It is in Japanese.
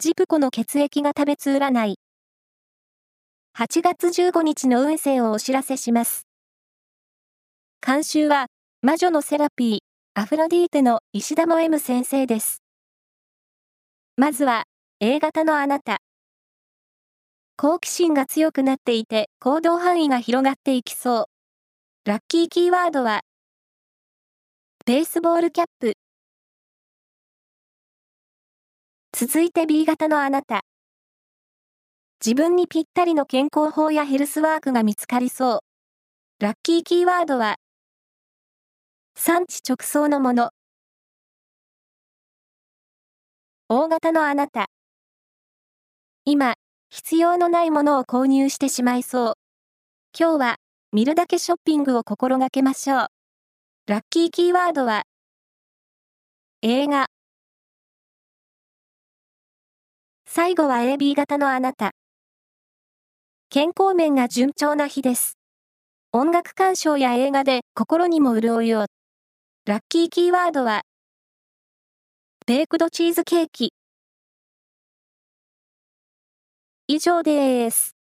ジプコの血液が食べつ占い。8月15日の運勢をお知らせします。監修は、魔女のセラピー、アフロディーテの石田も M 先生です。まずは、A 型のあなた。好奇心が強くなっていて行動範囲が広がっていきそう。ラッキーキーワードは、ベースボールキャップ。続いて B 型のあなた。自分にぴったりの健康法やヘルスワークが見つかりそう。ラッキーキーワードは、産地直送のもの。大型のあなた。今、必要のないものを購入してしまいそう。今日は、見るだけショッピングを心がけましょう。ラッキーキーワードは、映画。最後は AB 型のあなた。健康面が順調な日です。音楽鑑賞や映画で心にも潤いを。ラッキーキーワードは、ベークドチーズケーキ。以上です。